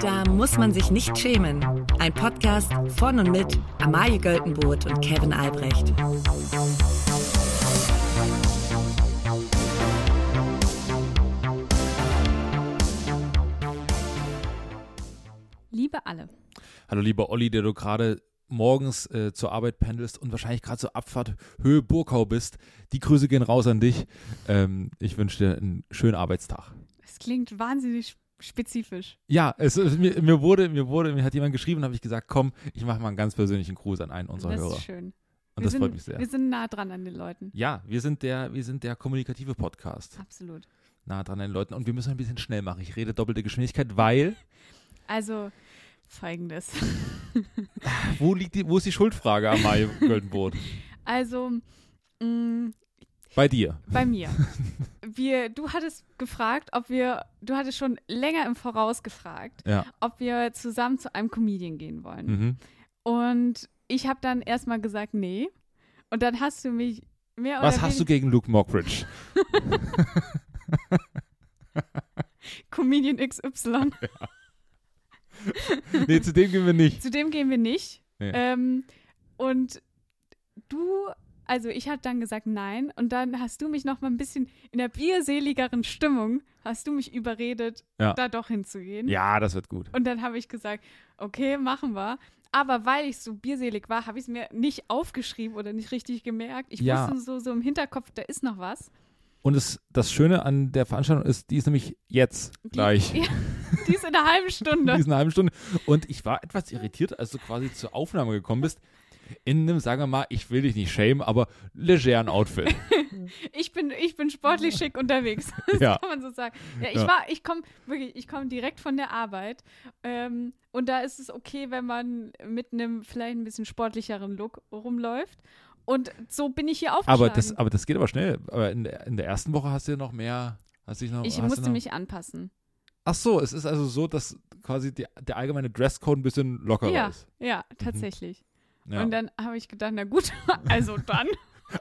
Da muss man sich nicht schämen. Ein Podcast von und mit Amalie Göltenboot und Kevin Albrecht. Liebe alle. Hallo lieber Olli, der du gerade morgens äh, zur Arbeit pendelst und wahrscheinlich gerade zur Abfahrt Höhe Burkau bist. Die Grüße gehen raus an dich. Ähm, ich wünsche dir einen schönen Arbeitstag. Es klingt wahnsinnig spezifisch. Ja, es, mir, mir, wurde, mir wurde, mir hat jemand geschrieben, habe ich gesagt, komm, ich mache mal einen ganz persönlichen Gruß an einen unserer das Hörer. ist schön. Und wir das sind, freut mich sehr. Wir sind nah dran an den Leuten. Ja, wir sind der, wir sind der kommunikative Podcast. Absolut. Nah dran an den Leuten. Und wir müssen ein bisschen schnell machen. Ich rede doppelte Geschwindigkeit, weil. Also folgendes. wo liegt die, wo ist die Schuldfrage, Amalie Göldenbrot? Also, mh, Bei dir. bei mir. Wir, du hattest gefragt, ob wir, du hattest schon länger im Voraus gefragt, Ja. ob wir zusammen zu einem Comedian gehen wollen. Mhm. Und ich habe dann erstmal gesagt, nee. Und dann hast du mich mehr Was hast du gegen Luke Mockridge? Comedian XY. nee, zu dem gehen wir nicht. Zu dem gehen wir nicht. Nee. Ähm, und du, also ich habe dann gesagt nein. Und dann hast du mich noch mal ein bisschen in der bierseligeren Stimmung, hast du mich überredet, Ja. da doch hinzugehen. Ja, das wird gut. Und dann habe ich gesagt, okay, machen wir. Aber weil ich so bierselig war, habe ich es mir nicht aufgeschrieben oder nicht richtig gemerkt. Ich Ja. wusste so, so im Hinterkopf, da ist noch was. Und es, das Schöne an der Veranstaltung ist, die ist nämlich jetzt Die- gleich. Ja, die ist in einer halben In Stunde. diesen halben Stunde. Und ich war etwas irritiert, als du quasi zur Aufnahme gekommen bist. In einem, sagen wir mal, ich will dich nicht schämen, aber legeren Outfit. Ich bin, ich bin sportlich schick unterwegs. Das Ja. kann man so sagen. Ja, ich Ja. war, ich komme wirklich, ich komme direkt von der Arbeit. Ähm, und da ist es okay, wenn man mit einem vielleicht ein bisschen sportlicheren Look rumläuft. Und so bin ich hier aufgeschlagen. Aber das, aber das geht aber schnell. Aber in der, in der ersten Woche hast du ja noch mehr. Hast dich noch, ich musste noch, mich anpassen. Ach so, es ist also so, dass quasi die, der allgemeine Dresscode ein bisschen lockerer Ja, ist. ja, tatsächlich. Mhm. Ja. Und dann habe ich gedacht, na gut, also dann.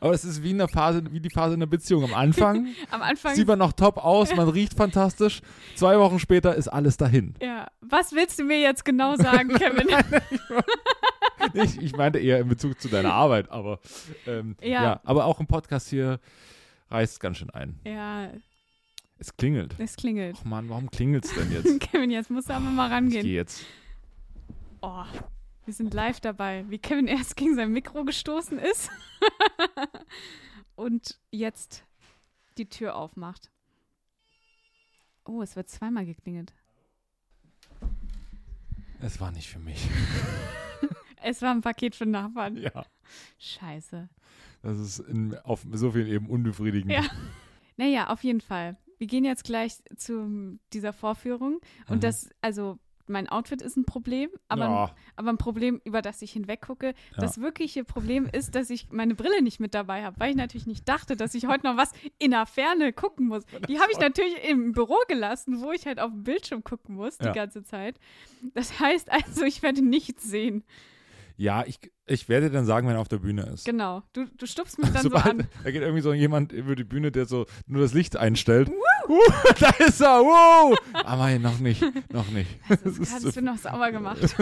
aber es ist wie in der Phase, wie die Phase in der Beziehung. Am Anfang Am Anfang. sieht man noch top aus, man riecht fantastisch. Zwei Wochen später ist alles dahin. ja, was willst du mir jetzt genau sagen, Kevin? ich, ich meinte eher in Bezug zu deiner Arbeit, aber ähm, ja. Ja. aber auch im Podcast hier reißt ganz schön ein. ja, Es klingelt. es klingelt. Ach Mann, warum klingelt's denn jetzt? Kevin, jetzt musst du aber mal Ich rangehen. gehe jetzt. Oh, wir sind live dabei, wie Kevin erst gegen sein Mikro gestoßen ist und jetzt die Tür aufmacht. Oh, es wird zweimal geklingelt. Es war nicht für mich. Es war ein Paket für Nachbarn. Ja. Scheiße. Das ist in, auf so vielen Ebenen unbefriedigend. Ja. Naja, auf jeden Fall. Wir gehen jetzt gleich zu dieser Vorführung. Und Mhm. das, also mein Outfit ist ein Problem, aber, Ja. aber ein Problem, über das ich hinweggucke. Ja. Das wirkliche Problem ist, dass ich meine Brille nicht mit dabei habe, weil ich natürlich nicht dachte, dass ich heute noch was in der Ferne gucken muss. Die habe ich natürlich im Büro gelassen, wo ich halt auf dem Bildschirm gucken muss die Ja. ganze Zeit. Das heißt also, ich werde nichts sehen. Ja, ich, ich werde dann sagen, wenn er auf der Bühne ist. Genau. Du, du stupst mich dann so Sobald, an. da geht irgendwie so jemand über die Bühne, der so nur das Licht einstellt. Uh, da ist er, wow! Aber noch nicht, noch nicht. Das Das so- du noch sauber gemacht.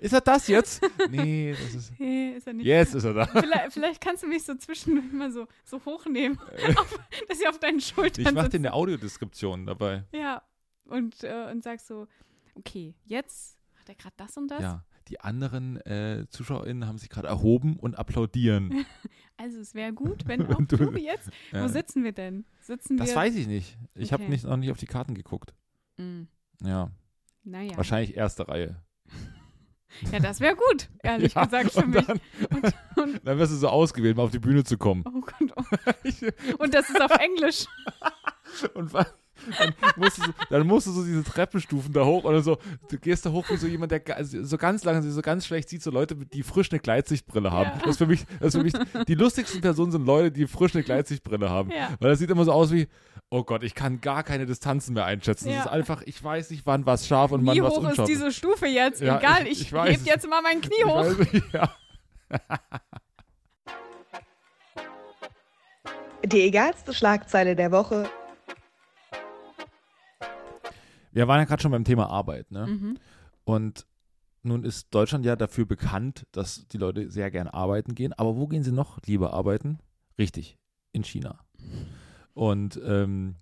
Ist er das jetzt? Nee, das ist. Nee, ist er nicht. Jetzt ist er da. Vielleicht, vielleicht kannst du mich so zwischendurch mal so, so hochnehmen, auf, dass ich auf deinen Schultern Ich mache dir eine Audiodeskription dabei. Ja, und, äh, und sag so, okay, jetzt er gerade das und das. Ja. Die anderen äh, ZuschauerInnen haben sich gerade erhoben und applaudieren. Also es wäre gut, wenn auch Und du- du jetzt. Ja. Wo sitzen wir denn? Sitzen Das wir. weiß ich nicht. Ich habe Okay. nicht, noch nicht auf die Karten geguckt. Mm, Ja, naja. wahrscheinlich erste Reihe. Ja, das wäre gut, ehrlich Ja, gesagt für und mich. Dann, Und, dann wirst du so ausgewählt, mal auf die Bühne zu kommen. oh Gott, oh. und das ist auf Englisch. Und wa- dann musst, du so, dann musst du so diese Treppenstufen da hoch oder so. Du gehst da hoch wie so jemand, der also so ganz langsam, so ganz schlecht sieht, so Leute, die frisch eine Gleitsichtbrille haben. Ja. Das ist für mich, das ist für mich, die lustigsten Personen sind Leute, die frisch eine Gleitsichtbrille haben. Ja. Weil das sieht immer so aus wie, oh Gott, ich kann gar keine Distanzen mehr einschätzen. Ja. Das ist einfach, ich weiß nicht, wann was scharf und Wie wann was hoch ist unscharf diese Stufe jetzt? Ja, Egal, ich- ich, ich weiß heb es. jetzt mal mein Knie hoch. weiß ja. Die egalste Schlagzeile der Woche wir waren ja gerade schon beim Thema Arbeit, ne? Mhm. Und nun ist Deutschland ja dafür bekannt, dass die Leute sehr gern arbeiten gehen. Aber wo gehen sie noch lieber arbeiten? Richtig, in China. Und ähm,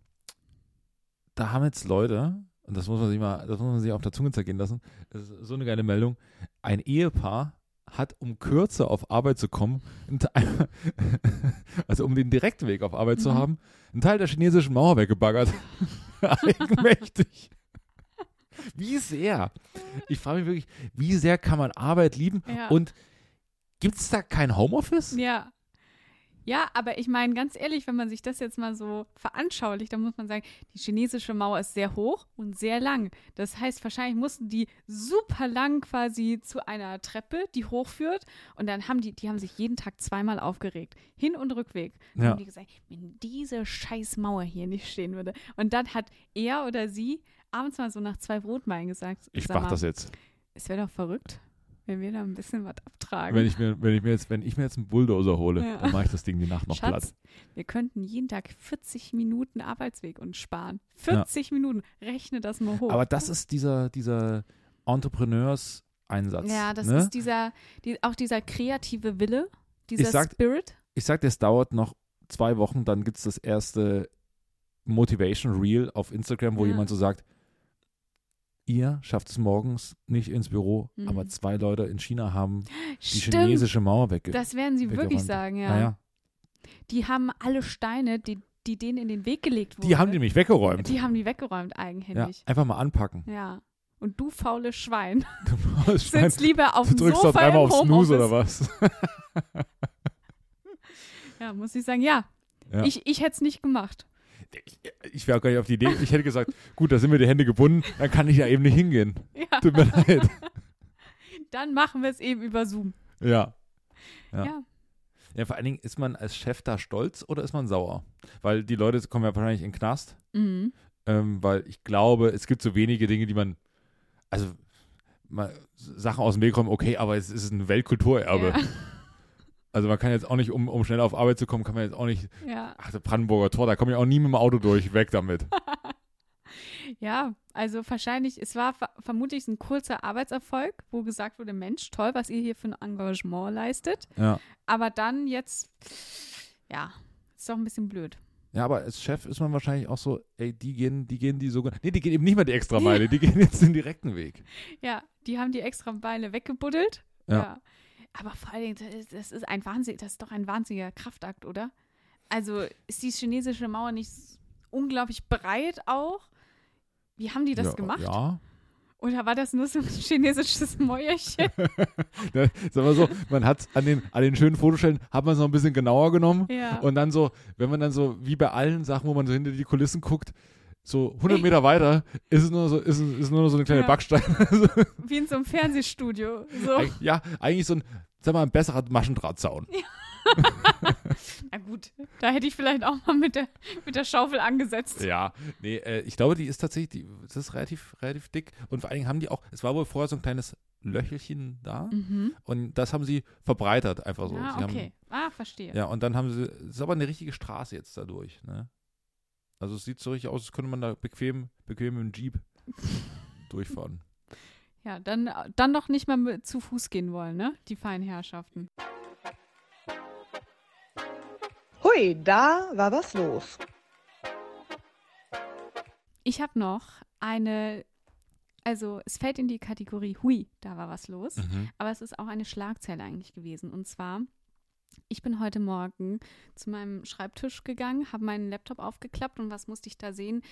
da haben jetzt Leute, und das muss man sich mal, das muss man sich auf der Zunge zergehen lassen, das ist so eine geile Meldung, ein Ehepaar hat, um kürzer auf Arbeit zu kommen, also um den Direktweg auf Arbeit zu Mhm. haben, einen Teil der chinesischen Mauer weggebaggert. Eigenmächtig. Wie sehr? Ich frage mich wirklich, wie sehr kann man Arbeit lieben? Ja. Und gibt es da kein Homeoffice? Ja. Ja, aber ich meine, ganz ehrlich, wenn man sich das jetzt mal so veranschaulicht, dann muss man sagen, die chinesische Mauer ist sehr hoch und sehr lang. Das heißt, wahrscheinlich mussten die super lang quasi zu einer Treppe, die hochführt. Und dann haben die, die haben sich jeden Tag zweimal aufgeregt. Hin- und Rückweg. Dann Ja. haben die gesagt, wenn diese scheiß Mauer hier nicht stehen würde. Und dann hat er oder sie abends mal so nach zwei Brotmeilen gesagt, Ich mach mal, das jetzt. Es wäre doch verrückt, wenn wir da ein bisschen was abtragen. Wenn ich mir, wenn ich mir jetzt, wenn ich mir jetzt einen Bulldozer hole, Ja. dann mache ich das Ding die Nacht noch Schatz, platt. wir könnten jeden Tag 40 Minuten Arbeitsweg uns sparen. 40 Minuten, rechne das mal hoch. Aber das ist dieser, dieser Entrepreneurs-Einsatz. ja, das ne? ist dieser, die, auch dieser kreative Wille, dieser sag- Spirit. ich sag dir, es dauert noch zwei Wochen, dann gibt es das erste Motivation Reel auf Instagram, wo Ja. jemand so sagt, ihr schafft es morgens nicht ins Büro, Mhm. aber zwei Leute in China haben die Stimmt, chinesische Mauer wegge das werden sie wirklich sagen, ja. Naja, Die haben alle Steine, die, die denen in den Weg gelegt wurden. die haben die nämlich weggeräumt. Die haben die weggeräumt ja, eigenhändig. einfach mal anpacken. Ja. Und du faule Schwein, Das Schwein, sitzt lieber auf du dem drückst doch Sofa dreimal im auf Snooze oder was? Ja, muss ich sagen, ja. Ja. Ich, ich hätte es nicht gemacht. Ich, ich wäre auch gar nicht auf die Idee. Ich hätte gesagt, gut, da sind mir die Hände gebunden, dann kann ich ja eben nicht hingehen. Ja. Tut mir leid. Dann machen wir es eben über Zoom. Ja. Ja. Ja. Ja, vor allen Dingen, ist man als Chef da stolz oder ist man sauer? Weil die Leute kommen ja wahrscheinlich in den Knast, Mhm. ähm, weil ich glaube, es gibt so wenige Dinge, die man, also mal Sachen aus dem Weg kommen, okay, aber es ist ein Weltkulturerbe. Ja. Also man kann jetzt auch nicht, um, um schnell auf Arbeit zu kommen, kann man jetzt auch nicht, Ja. ach, der Brandenburger Tor, da komme ich auch nie mit dem Auto durch, weg damit. ja, also wahrscheinlich, es war ver vermutlich ein kurzer Arbeitserfolg, wo gesagt wurde, Mensch, toll, was ihr hier für ein Engagement leistet. Ja. Aber dann jetzt, ja, ist doch ein bisschen blöd. Ja, aber als Chef ist man wahrscheinlich auch so, ey, die gehen, die gehen die sogar, nee, die gehen eben nicht mal die extra Meile, die gehen jetzt den direkten Weg. Ja, die haben die extra Beine weggebuddelt. Ja. Aber vor allen Dingen, das ist, ein Wahnsinn, das ist doch ein wahnsinniger Kraftakt, oder? Also ist die chinesische Mauer nicht unglaublich breit auch? Wie haben die das ja, gemacht? Ja. Oder war das nur so ein chinesisches Mäuerchen? Ja, Sag mal so, man hat an den, an den schönen Fotostellen, hat man es noch ein bisschen genauer genommen. ja. Und dann so, wenn man dann so, wie bei allen Sachen, wo man so hinter die Kulissen guckt, so 100 Meter weiter ist es nur so, ist, ist nur so eine kleine Ja. Backstein. Also, Wie in so einem Fernsehstudio. So. eig- ja, eigentlich so ein, sag mal, ein besserer Maschendrahtzaun. Na gut, da hätte ich vielleicht auch mal mit der, mit der Schaufel angesetzt. Ja, nee, äh, ich glaube, die ist tatsächlich, die, das ist relativ, relativ dick. Und vor allen Dingen haben die auch, es war wohl vorher so ein kleines Löchelchen da. Mhm. Und das haben sie verbreitert einfach so. Ah, sie okay. Ah, verstehe. Haben, ja, und dann haben sie, es ist aber eine richtige Straße jetzt dadurch, ne? Also es sieht so richtig aus, als könnte man da bequem, bequem mit dem Jeep durchfahren. Ja, dann, dann doch nicht mal zu Fuß gehen wollen, ne? Die feinen Herrschaften. Hui, da war was los. Ich habe noch eine, also es fällt in die Kategorie Hui, da war was los. Mhm. Aber es ist auch eine Schlagzeile eigentlich gewesen. Und zwar, ich bin heute Morgen zu meinem Schreibtisch gegangen, habe meinen Laptop aufgeklappt und was musste ich da sehen?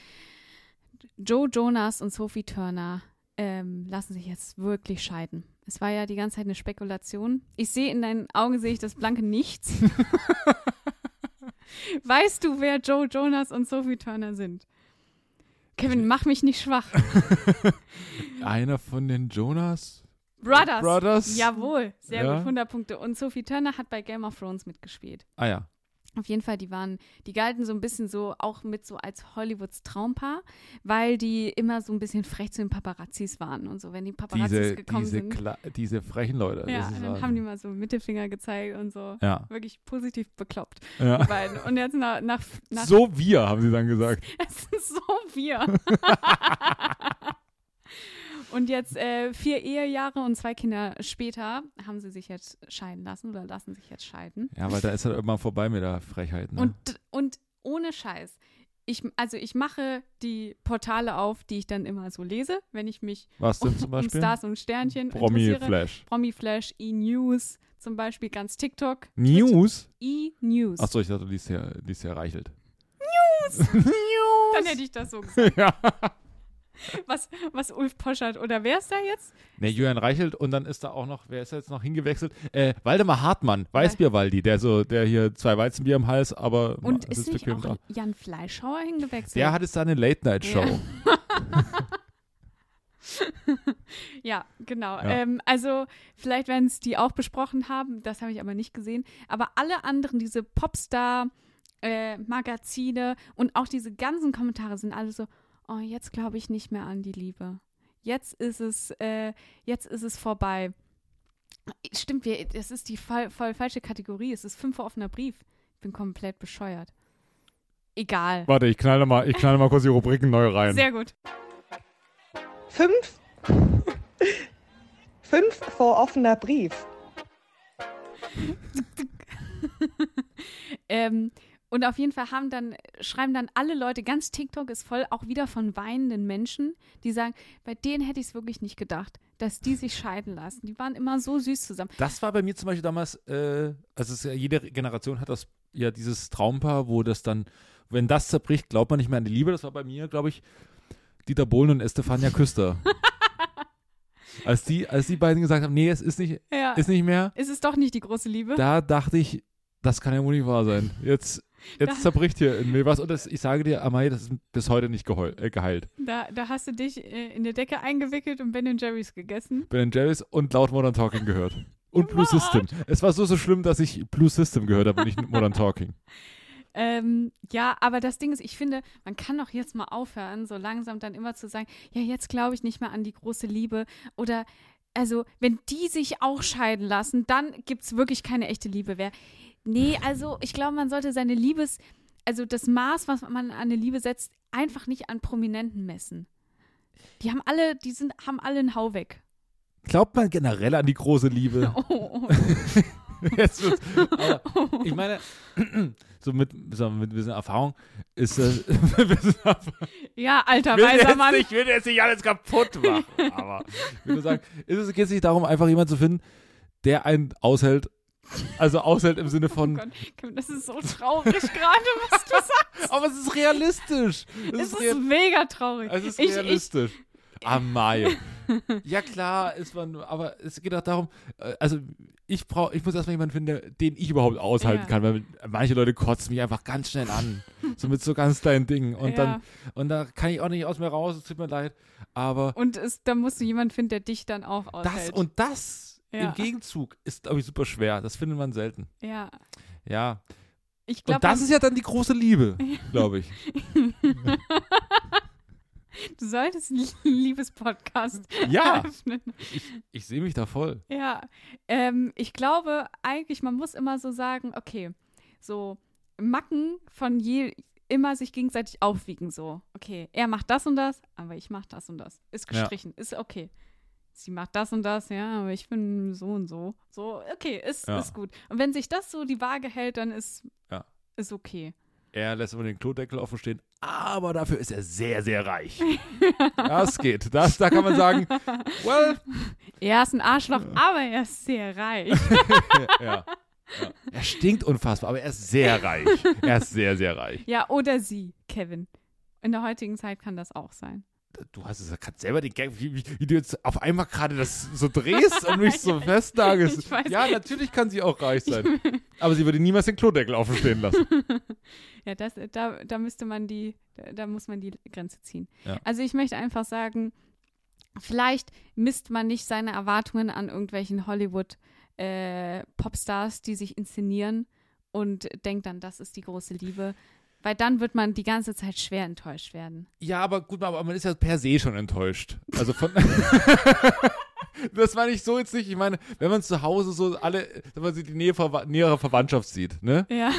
Joe Jonas und Sophie Turner ähm, lassen sich jetzt wirklich scheiden. Es war ja die ganze Zeit eine Spekulation. Ich sehe in deinen Augen sehe ich das blanke Nichts. weißt du, wer Joe Jonas und Sophie Turner sind? Kevin, mach mich nicht schwach. Einer von den Jonas Brothers. Brothers. Jawohl, sehr Ja. gut, 100 Punkte. Und Sophie Turner hat bei Game of Thrones mitgespielt. Ah ja. Auf jeden Fall, die waren, die galten so ein bisschen so auch mit so als Hollywoods Traumpaar, weil die immer so ein bisschen frech zu den Paparazzis waren und so, wenn die Paparazzis Diese, gekommen diese, sind. Kla diese frechen Leute. Ja, dann haben die mal so Mittelfinger gezeigt und so. ja. Wirklich positiv bekloppt, ja. die beiden. Und jetzt nach, nach, nach So wir, haben sie dann gesagt. das sind so wir. Und jetzt äh, vier Ehejahre und zwei Kinder später haben sie sich jetzt scheiden lassen oder lassen sich jetzt scheiden. Ja, weil da ist halt irgendwann vorbei mit der Frechheit. Ne? Und, und ohne Scheiß. Ich, also ich mache die Portale auf, die ich dann immer so lese, wenn ich mich Was denn um, zum um Beispiel? Stars und Sternchen Promi. Flash. Promi Flash, E-News zum Beispiel, ganz TikTok. News? E-News. Achso, ich dachte, du liest ja, liest ja Reichelt. Dann hätte ich das so gesagt. ja. Was, was Ulf Poschert oder wer ist da jetzt? Ne, Julian Reichelt und dann ist da auch noch, wer ist da jetzt noch hingewechselt? Äh, Waldemar Hartmann, Weißbierwaldi, der so, der hier zwei Weizenbier im Hals, aber Und es ist nicht auch da. Jan Fleischhauer hingewechselt? Der hat jetzt da eine Late-Night-Show. Ja. Ja, genau. Ja. Ähm, also vielleicht werden es die auch besprochen haben, das habe ich aber nicht gesehen. Aber alle anderen, diese Popstar-Magazine und auch diese ganzen Kommentare sind alle so, oh, jetzt glaube ich nicht mehr an die Liebe. Jetzt ist es, äh, jetzt ist es vorbei. Stimmt, wir, das ist die voll, voll falsche Kategorie. Es ist fünf offener Brief. Ich bin komplett bescheuert. Egal. Warte, ich knall mal, ich knall mal kurz die Rubriken neu rein. Sehr gut. Fünf. Fünf vor offener Brief. Ähm, und auf jeden Fall haben dann, schreiben dann alle Leute, ganz TikTok ist voll auch wieder von weinenden Menschen, die sagen, bei denen hätte ich es wirklich nicht gedacht, dass die sich scheiden lassen. Die waren immer so süß zusammen. Das war bei mir zum Beispiel damals, äh, also ja, jede Generation hat das ja dieses Traumpaar, wo das dann, wenn das zerbricht, glaubt man nicht mehr an die Liebe. Das war bei mir, glaube ich, Dieter Bohlen und Estefania Küster. als, die, als die beiden gesagt haben, nee, es ist nicht, Ja. ist nicht mehr, ist es doch nicht die große Liebe? da dachte ich, das kann ja wohl nicht wahr sein. Jetzt, jetzt Da- zerbricht hier in mir was. Und das, ich sage dir, Amai, das ist bis heute nicht geheul, äh, geheilt. Da, da hast du dich äh, in der Decke eingewickelt und Ben Jerry's gegessen. Ben Jerry's und laut Modern Talking gehört. Und Blue System. Es war so, so schlimm, dass ich Blue System gehört habe und nicht Modern Talking. Ähm, ja, aber das Ding ist, ich finde, man kann doch jetzt mal aufhören, so langsam dann immer zu sagen, ja, jetzt glaube ich nicht mehr an die große Liebe. Oder, also, wenn die sich auch scheiden lassen, dann gibt es wirklich keine echte Liebe mehr. Nee, also, ich glaube, man sollte seine Liebes, also das Maß, was man an eine Liebe setzt, einfach nicht an Prominenten messen. Die haben alle, die sind, haben alle einen Hau weg. Glaubt man generell an die große Liebe? Oh, oh, Jetzt wird's, aber ich meine, so mit, so mit ein bisschen Erfahrung ist das. ja, alter weiser jetzt Mann. nicht, ich will jetzt nicht alles kaputt machen, aber ich würde sagen, ist es geht nicht darum, einfach jemanden zu finden, der einen aushält. Also aushält im Sinne Oh von, Gott, das ist so traurig gerade, was du sagst. aber es ist realistisch. Es Es ist, real, mega traurig. es ist ich, ich, realistisch. Amai. Ja klar, ist man, aber es geht auch darum, äh, also ich brauche, ich muss erstmal jemanden finden, den ich überhaupt aushalten Ja. kann, weil manche Leute kotzen mich einfach ganz schnell an, so mit so ganz kleinen Dingen und ja. dann und da kann ich auch nicht aus mir raus, es tut mir leid, aber Und es, da musst du jemanden finden, der dich dann auch das aushält. und das Ja. im Gegenzug ist glaube ich super schwer, das findet man selten. ja, Ja, ich und glaube, das ist ja dann die große Liebe, glaube ich. du solltest einen Liebespodcast Ja, eröffnen. ich sehe mich da voll. Ja, ähm, ich glaube eigentlich, man muss immer so sagen, okay, so Macken von je immer sich gegenseitig aufwiegen, so, okay, er macht das und das, aber ich mach das und das. Ist Ja. gestrichen, ist okay. Sie macht das und das, ja, aber ich bin so und so. So, okay, ist, Ja. ist gut. Und wenn sich das so die Waage hält, dann ist, Ja. ist okay. Er lässt immer den Klodeckel offen stehen, aber dafür ist er sehr, sehr reich. Das geht. Das, da kann man sagen, well, Er ist ein Arschloch, aber er ist sehr reich. ja. ja. Er stinkt unfassbar, aber er ist sehr reich. Er ist sehr, sehr reich. ja, oder sie, Kevin. In der heutigen Zeit kann das auch sein. Du hast es kannst selber den Gag, wie, wie, du jetzt auf einmal gerade das so drehst und mich so weiß. Ja, natürlich kann sie auch reich sein. Aber sie würde niemals den Klodeckel offen stehen lassen. Ja, das, da, da müsste man die, da, da muss man die Grenze ziehen. Ja. Also ich möchte einfach sagen, vielleicht misst man nicht seine Erwartungen an irgendwelchen Hollywood äh, Popstars, die sich inszenieren und denkt dann, das ist die große Liebe. Weil dann wird man die ganze Zeit schwer enttäuscht werden. Ja, aber gut, aber man ist ja per se schon enttäuscht. Also von. Das meine ich so jetzt nicht. Ich meine, wenn man zu Hause so alle, wenn man sich die Nähe, nähere Verwandtschaft sieht, ne? Ja.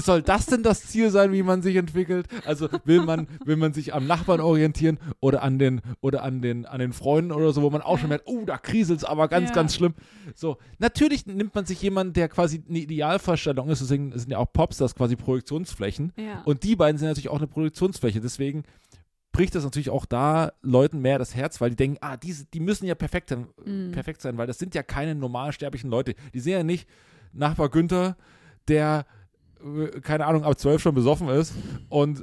Soll das denn das Ziel sein, wie man sich entwickelt? Also will man, will man sich am Nachbarn orientieren oder an den, oder an den, an den Freunden oder so, wo man auch schon merkt, oh, da kriselt es aber ganz, Ja. ganz schlimm. So, natürlich nimmt man sich jemanden, der quasi eine Idealvorstellung ist, deswegen sind ja auch Popstars quasi Projektionsflächen. Ja. Und die beiden sind natürlich auch eine Produktionsfläche. Deswegen bricht das natürlich auch da Leuten mehr das Herz, weil die denken, ah, diese, die müssen ja perfekt sein, Mhm. perfekt sein, weil das sind ja keine normalsterblichen Leute. Die sind ja nicht Nachbar Günther, der, äh, keine Ahnung, ab zwölf schon besoffen ist. Und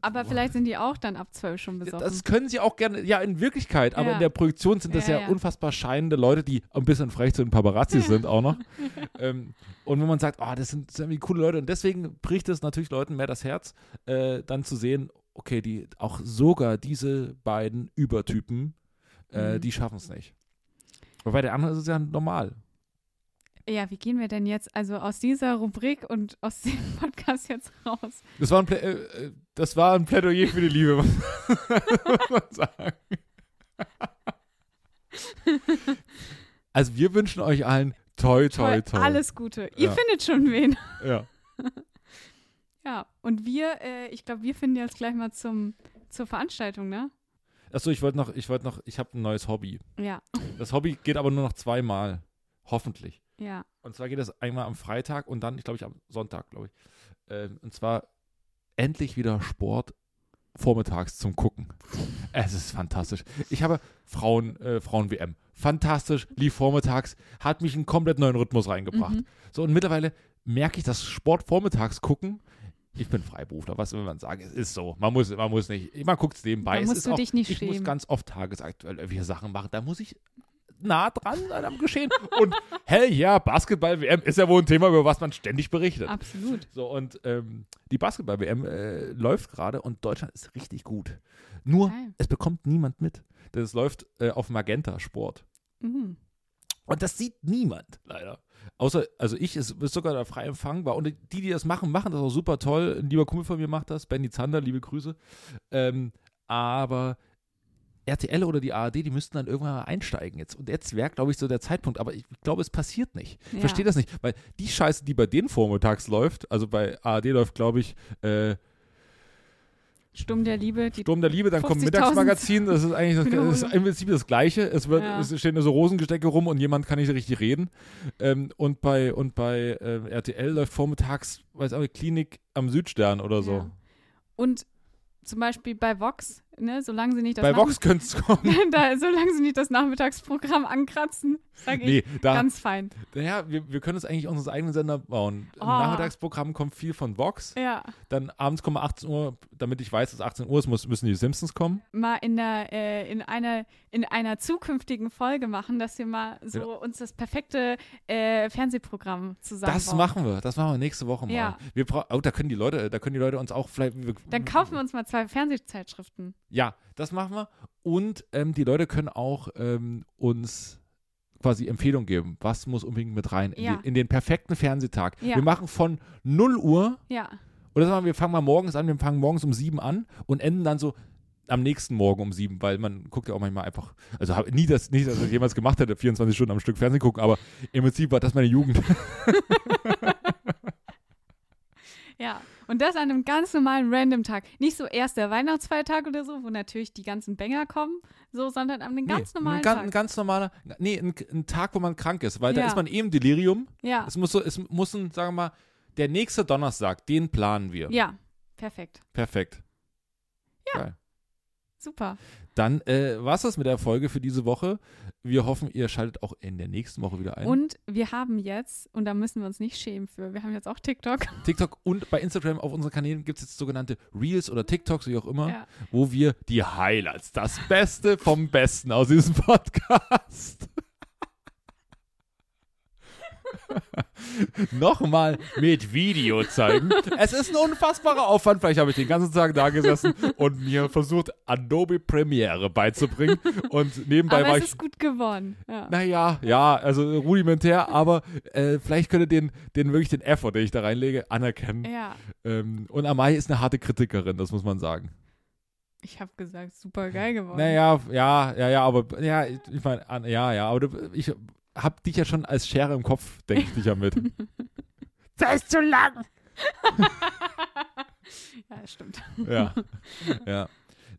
Aber vielleicht sind die auch dann ab zwölf schon besoffen. das können sie auch gerne, ja, in Wirklichkeit, aber Ja. in der Produktion sind das Ja, ja, ja. unfassbar scheinende Leute, die ein bisschen frech zu den Paparazzi sind auch noch. ähm, und wenn man sagt, oh, das sind, das sind irgendwie coole Leute und deswegen bricht es natürlich Leuten mehr das Herz, äh, dann zu sehen, okay, die auch sogar diese beiden Übertypen, äh, Mhm. die schaffen es nicht. Wobei der andere ist es ja normal. ja, wie gehen wir denn jetzt also aus dieser Rubrik und aus dem Podcast jetzt raus? Das war ein, Plä äh, äh, das war ein Plädoyer für die Liebe, muss man sagen. Also wir wünschen euch allen toi, toi, toi. Alles Gute. Ihr Ja. findet schon wen. Ja. Ja, und wir, äh, ich glaube, wir finden jetzt gleich mal zum, zur Veranstaltung, ne? Achso, ich wollte noch, ich wollte noch, ich habe ein neues Hobby. Ja, Das Hobby geht aber nur noch zweimal. Hoffentlich. ja. Und zwar geht es einmal am Freitag und dann, ich glaube ich, am Sonntag, glaube ich. Ähm, und zwar endlich wieder Sport vormittags zum Gucken. Es ist fantastisch. Ich habe Frauen, äh, Frauen-WM. Fantastisch, lief vormittags, hat mich in einen komplett neuen Rhythmus reingebracht. Mhm. So, und mittlerweile merke ich, dass Sport vormittags gucken. Ich bin Freiberufler, was will man sagen? Es ist so. Man muss, man muss nicht, man guckt es nebenbei. Da es musst ist du auch, dich nicht ich muss schämen. ganz oft tagesaktuell irgendwelche Sachen machen. Da muss ich nah dran sein am Geschehen. Und hell ja, Basketball-WM ist ja wohl ein Thema, über was man ständig berichtet. Absolut. So, und ähm, die Basketball-WM äh, läuft gerade und Deutschland ist richtig gut. Nur, Geil. es bekommt niemand mit. Denn es läuft äh, auf Magenta Sport. Mhm. Und das sieht niemand, leider. Außer, also ich, es ist sogar da frei empfangbar. Und die, die das machen, machen das auch super toll. Ein lieber Kumpel von mir macht das, Benny Zander, liebe Grüße. Ähm, aber RTL oder die ARD, die müssten dann irgendwann mal einsteigen jetzt. Und jetzt wäre, glaube ich, so der Zeitpunkt. Aber ich glaube, es passiert nicht. Ich Ja. verstehe das nicht. Weil die Scheiße, die bei denen vormittags läuft, also bei ARD läuft, glaube ich, äh, Sturm der Liebe, Sturm der Liebe, dann kommt 50.000 Mittagsmagazin, das ist eigentlich das, das ist im Prinzip das Gleiche. Es, wird, Ja. es stehen nur so Rosengestecke rum und jemand kann nicht richtig reden. Ähm, und bei, und bei ähm, RTL läuft vormittags, weiß auch Klinik am Südstern oder so. Ja. Und zum Beispiel bei Vox, ne, solange sie nicht das bei Vox könnte es kommen. da, solange sie nicht das Nachmittagsprogramm ankratzen, sage ich, nee, da, ganz fein. naja, wir, wir können uns eigentlich unseren eigenen Sender bauen. Im Oh. Nachmittagsprogramm kommt viel von Vox. Ja, Dann abends kommen 18 Uhr, damit ich weiß, dass 18 Uhr ist, muss, müssen die Simpsons kommen. mal in der äh, in einer in einer zukünftigen Folge machen, dass wir mal so Ja. uns das perfekte äh, Fernsehprogramm zusammen Das machen wir, das machen wir nächste Woche mal. Ja. Wir oh, da können die Leute, da können die Leute uns auch vielleicht. Wir, Dann kaufen wir uns mal zwei Fernsehzeitschriften. Ja, das machen wir. Und ähm, die Leute können auch ähm, uns quasi Empfehlungen geben. Was muss unbedingt mit rein in, Ja. die, in den perfekten Fernsehtag? Ja. Wir machen von 0 Uhr, Ja, oder sagen wir, wir fangen mal morgens an, wir fangen morgens um 7 an und enden dann so am nächsten Morgen um 7, weil man guckt ja auch manchmal einfach, also hab, nie, das, nicht, dass ich jemals gemacht hätte, 24 Stunden am Stück Fernsehen gucken, aber im Prinzip war das meine Jugend. ja. Und das an einem ganz normalen Random-Tag. Nicht so erst der Weihnachtsfeiertag oder so, wo natürlich die ganzen Banger kommen, so, sondern an einem ganz nee, normalen ein, ganz, ein Tag. ganz normaler, nee, ein, ein Tag, wo man krank ist, weil da Ja. ist man eben Delirium. Ja, Es muss so, es muss ein, sagen wir mal, der nächste Donnerstag, den planen wir. ja, perfekt. Perfekt. Ja. Geil. Super. Dann äh, war es das mit der Folge für diese Woche. Wir hoffen, ihr schaltet auch in der nächsten Woche wieder ein. Und wir haben jetzt, und da müssen wir uns nicht schämen für, wir haben jetzt auch TikTok. TikTok und bei Instagram auf unseren Kanälen gibt es jetzt sogenannte Reels oder TikToks, wie auch immer, Ja. wo wir die Highlights, das Beste vom Besten aus diesem Podcast nochmal mit Video zeigen. Es ist ein unfassbarer Aufwand. Vielleicht habe ich den ganzen Tag da gesessen und mir versucht, Adobe Premiere beizubringen. Und nebenbei Aber war es ich ist gut geworden. Ja. naja, ja, also rudimentär, aber äh, vielleicht könnt ihr den, den wirklich den Effort, den ich da reinlege, anerkennen. ja. Ähm, und Amai ist eine harte Kritikerin, das muss man sagen. Ich habe gesagt, super geil geworden. Naja, ja, ja, ja, aber ja, ich meine, ja, ja, aber du, ich hab dich ja schon als Schere im Kopf, denke ich dich ja mit. das ist zu lang. ja, stimmt. Ja, ja.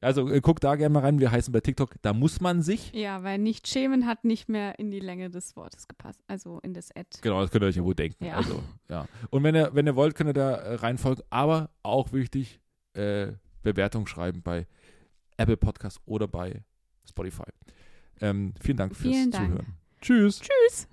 Also äh, guck da gerne mal rein, wir heißen bei TikTok, da muss man sich, Ja, weil nicht schämen hat nicht mehr in die Länge des Wortes gepasst. Also in das Ad. genau, das könnt ihr euch ja wohl denken. Ja. Also, ja. Und wenn ihr, wenn ihr wollt, könnt ihr da äh, reinfolgen, aber auch wichtig, äh, Bewertung schreiben bei Apple Podcast oder bei Spotify. Ähm, vielen Dank fürs Vielen Dank. Zuhören. Tschüss. Tschüss.